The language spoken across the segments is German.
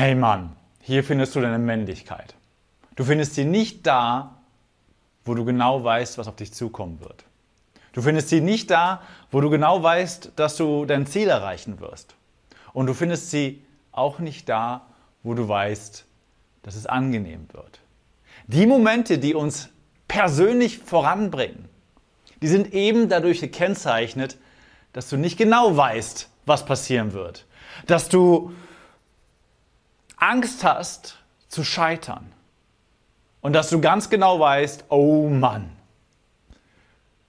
Hey Mann, hier findest du deine Männlichkeit. Du findest sie nicht da, wo du genau weißt, was auf dich zukommen wird. Du findest sie nicht da, wo du genau weißt, dass du dein Ziel erreichen wirst. Und du findest sie auch nicht da, wo du weißt, dass es angenehm wird. Die Momente, die uns persönlich voranbringen, die sind eben dadurch gekennzeichnet, dass du nicht genau weißt, was passieren wird. Dass du Angst hast zu scheitern. Und dass du ganz genau weißt, oh Mann,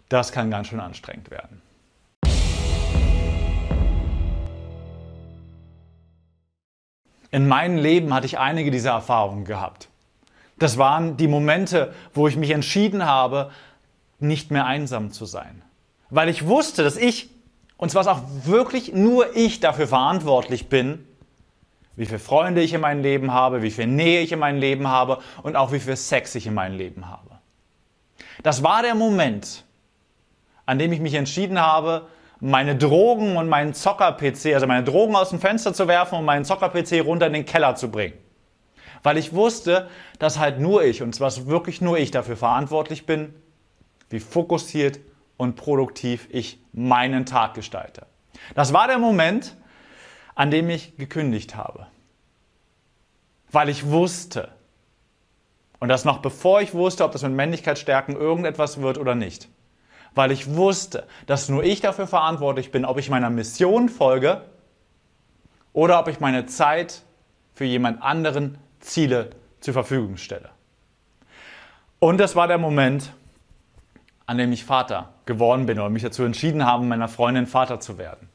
das kann ganz schön anstrengend werden. In meinem Leben hatte ich einige dieser Erfahrungen gehabt. Das waren die Momente, wo ich mich entschieden habe, nicht mehr einsam zu sein. Weil ich wusste, dass ich, und zwar auch wirklich nur ich dafür verantwortlich bin, wie viele Freunde ich in meinem Leben habe, wie viel Nähe ich in meinem Leben habe und auch wie viel Sex ich in meinem Leben habe. Das war der Moment, an dem ich mich entschieden habe, meine Drogen und meinen Zocker-PC, also meine Drogen aus dem Fenster zu werfen und meinen Zocker-PC runter in den Keller zu bringen. Weil ich wusste, dass halt nur ich, und zwar wirklich nur ich dafür verantwortlich bin, wie fokussiert und produktiv ich meinen Tag gestalte. Das war der Moment, an dem ich gekündigt habe. Weil ich wusste, und das noch bevor ich wusste, ob das mit Männlichkeitsstärken irgendetwas wird oder nicht. Weil ich wusste, dass nur ich dafür verantwortlich bin, ob ich meiner Mission folge oder ob ich meine Zeit für jemand anderen Ziele zur Verfügung stelle. Und das war der Moment, an dem ich Vater geworden bin oder mich dazu entschieden habe, meiner Freundin Vater zu werden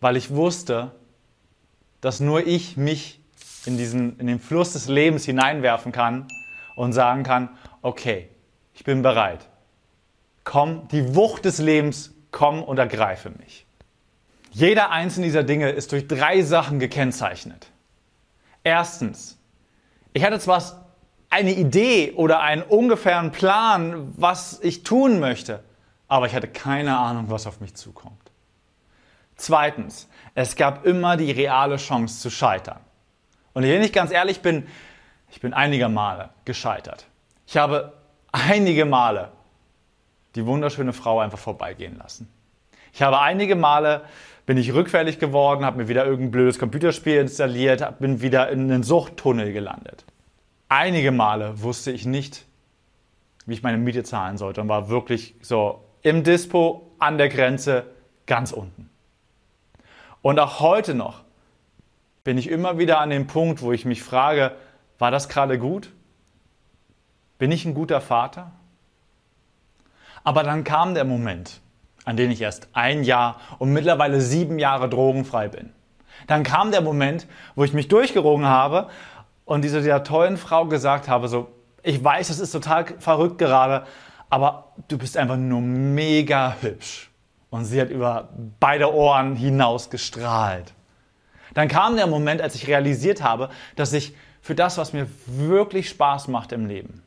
weil ich wusste, dass nur ich mich in, diesen, in den Fluss des Lebens hineinwerfen kann und sagen kann, okay, ich bin bereit. Komm, die Wucht des Lebens, komm und ergreife mich. Jeder einzelne dieser Dinge ist durch drei Sachen gekennzeichnet. Erstens, ich hatte zwar eine Idee oder einen ungefähren Plan, was ich tun möchte, aber ich hatte keine Ahnung, was auf mich zukommt. Zweitens, es gab immer die reale Chance zu scheitern. Und wenn ich ganz ehrlich bin, ich bin einige Male gescheitert. Ich habe einige Male die wunderschöne Frau einfach vorbeigehen lassen. Ich habe einige Male bin ich rückfällig geworden, habe mir wieder irgendein blödes Computerspiel installiert, bin wieder in einen Suchttunnel gelandet. Einige Male wusste ich nicht, wie ich meine Miete zahlen sollte und war wirklich so im Dispo an der Grenze ganz unten. Und auch heute noch bin ich immer wieder an dem Punkt, wo ich mich frage, war das gerade gut? Bin ich ein guter Vater? Aber dann kam der Moment, an dem ich erst ein Jahr und mittlerweile sieben Jahre drogenfrei bin. Dann kam der Moment, wo ich mich durchgerungen habe und dieser, dieser tollen Frau gesagt habe, so, ich weiß, das ist total verrückt gerade, aber du bist einfach nur mega hübsch. Und sie hat über beide Ohren hinaus gestrahlt. Dann kam der Moment, als ich realisiert habe, dass ich für das, was mir wirklich Spaß macht im Leben,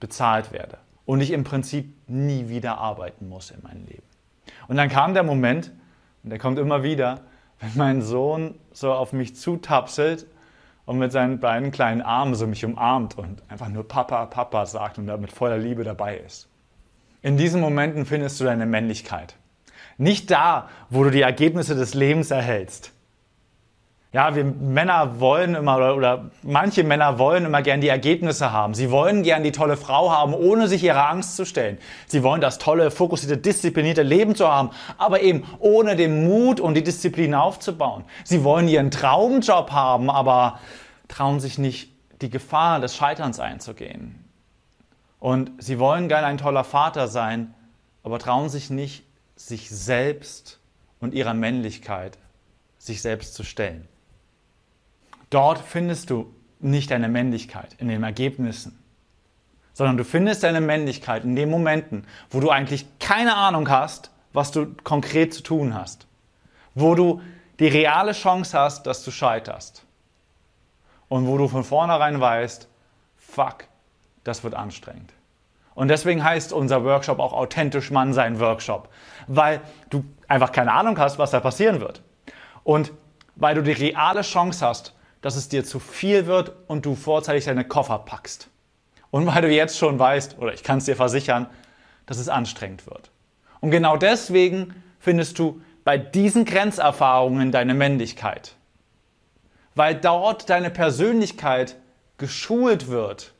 bezahlt werde. Und ich im Prinzip nie wieder arbeiten muss in meinem Leben. Und dann kam der Moment, und der kommt immer wieder, wenn mein Sohn so auf mich zutapselt und mit seinen beiden kleinen Armen so mich umarmt und einfach nur Papa, Papa sagt und da mit voller Liebe dabei ist. In diesen Momenten findest du deine Männlichkeit. Nicht da, wo du die Ergebnisse des Lebens erhältst. Ja, wir Männer wollen immer, oder, oder manche Männer wollen immer gern die Ergebnisse haben. Sie wollen gern die tolle Frau haben, ohne sich ihrer Angst zu stellen. Sie wollen das tolle, fokussierte, disziplinierte Leben zu haben, aber eben ohne den Mut und die Disziplin aufzubauen. Sie wollen ihren Traumjob haben, aber trauen sich nicht, die Gefahr des Scheiterns einzugehen. Und sie wollen gerne ein toller Vater sein, aber trauen sich nicht, sich selbst und ihrer Männlichkeit sich selbst zu stellen. Dort findest du nicht deine Männlichkeit in den Ergebnissen, sondern du findest deine Männlichkeit in den Momenten, wo du eigentlich keine Ahnung hast, was du konkret zu tun hast, wo du die reale Chance hast, dass du scheiterst und wo du von vornherein weißt, fuck, das wird anstrengend. Und deswegen heißt unser Workshop auch authentisch Mann sein Workshop, weil du einfach keine Ahnung hast, was da passieren wird. Und weil du die reale Chance hast, dass es dir zu viel wird und du vorzeitig deine Koffer packst. Und weil du jetzt schon weißt, oder ich kann es dir versichern, dass es anstrengend wird. Und genau deswegen findest du bei diesen Grenzerfahrungen deine Männlichkeit. Weil dort deine Persönlichkeit geschult wird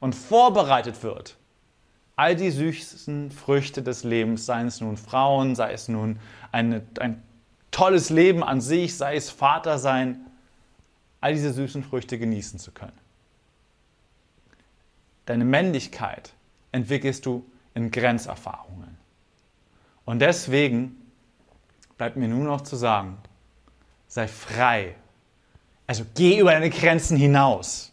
und vorbereitet wird. All die süßen Früchte des Lebens, seien es nun Frauen, sei es nun eine, ein tolles Leben an sich, sei es Vater sein, all diese süßen Früchte genießen zu können. Deine Männlichkeit entwickelst du in Grenzerfahrungen. Und deswegen bleibt mir nur noch zu sagen, sei frei. Also geh über deine Grenzen hinaus